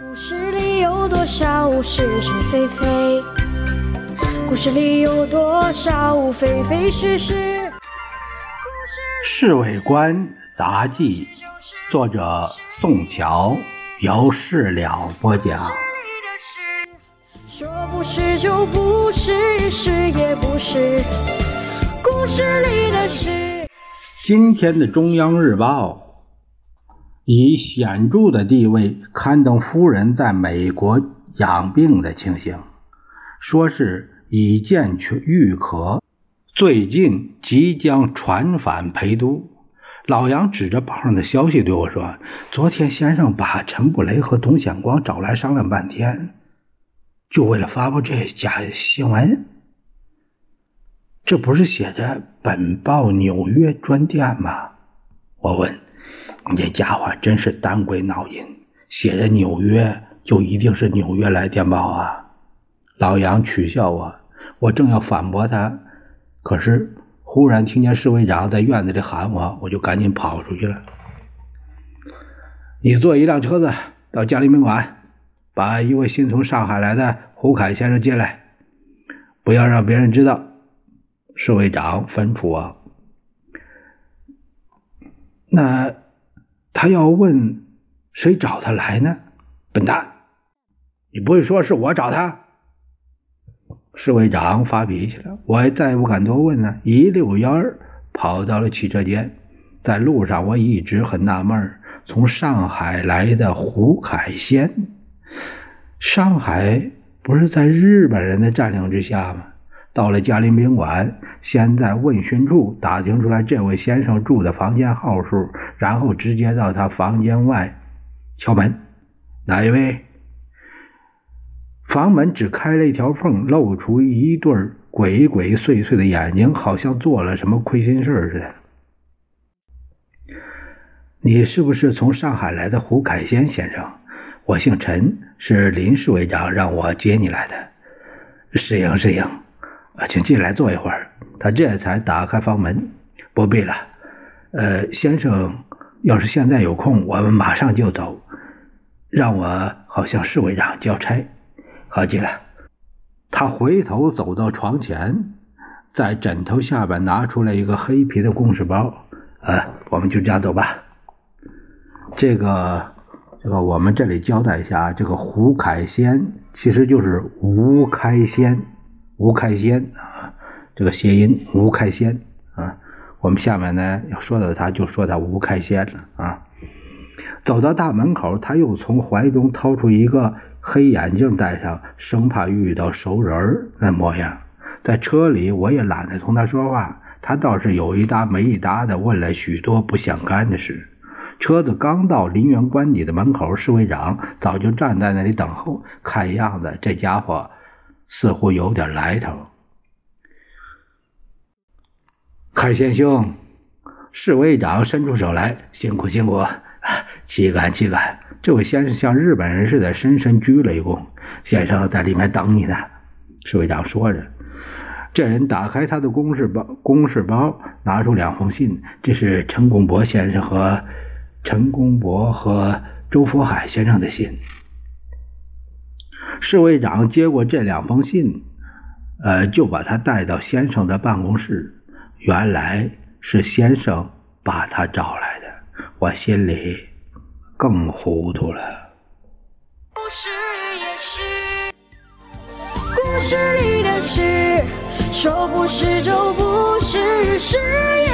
故事里有多少是是非非？故事里有多少非非是是？《侍卫官杂记》，作者宋乔，由事了播讲。说不是就不是，是也不是。故事里的事。今天的《中央日报》以显著的地位刊登夫人在美国养病的情形，说是已见愈可，最近即将传返陪都。老杨指着报上的消息对我说：“昨天先生把陈布雷和董显光找来商量半天，就为了发布这假新闻。这不是写着本报纽约专电吗？”我问：“你这家伙真是胆鬼脑筋，写的纽约就一定是纽约来电报啊？”老杨取笑我，我正要反驳他，可是。忽然听见侍卫长在院子里喊我，我就赶紧跑出去了。你坐一辆车子到嘉陵宾馆，把一位新从上海来的胡凯先生接来，不要让别人知道。侍卫长吩咐我。那他要问谁找他来呢？笨蛋，你不会说是我找他？侍卫长发脾气了，我再也不敢多问了，一溜烟儿跑到了汽车间。在路上，我一直很纳闷从上海来的胡凯先，上海不是在日本人的占领之下吗？到了嘉陵宾馆，先在问询处打听出来这位先生住的房间号数，然后直接到他房间外敲门，哪一位？房门只开了一条缝，露出一对鬼鬼祟祟的眼睛，好像做了什么亏心事似的。你是不是从上海来的胡凯先先生？我姓陈，是林侍卫长让我接你来的。适应适应，啊请进来坐一会儿。他这才打开房门。不必了，呃，先生，要是现在有空，我们马上就走。让我好向侍卫长交差。好极了，他回头走到床前，在枕头下边拿出来一个黑皮的公事包。呃，我们就这样走吧。这个，这个，我们这里交代一下，这个胡凯先其实就是吴开先，吴开先啊，这个谐音吴开先啊。我们下面呢要说到他，就说他吴开先了啊。走到大门口，他又从怀中掏出一个。黑眼镜戴上，生怕遇到熟人那模样。在车里，我也懒得同他说话，他倒是有一搭没一搭的问了许多不相干的事。车子刚到林园官邸的门口，侍卫长早就站在那里等候。看样子，这家伙似乎有点来头。凯先兄，侍卫长伸出手来，辛苦辛苦，岂敢岂敢。这位先生像日本人似的，深深鞠了一躬。先生在里面等你呢。侍卫长说着，这人打开他的公事包，公事包拿出两封信，这是陈公博先生和陈公博和周福海先生的信。侍卫长接过这两封信，呃，就把他带到先生的办公室。原来是先生把他找来的，我心里。更糊涂了。故事也是，故事里的事，说不是就不是，是也。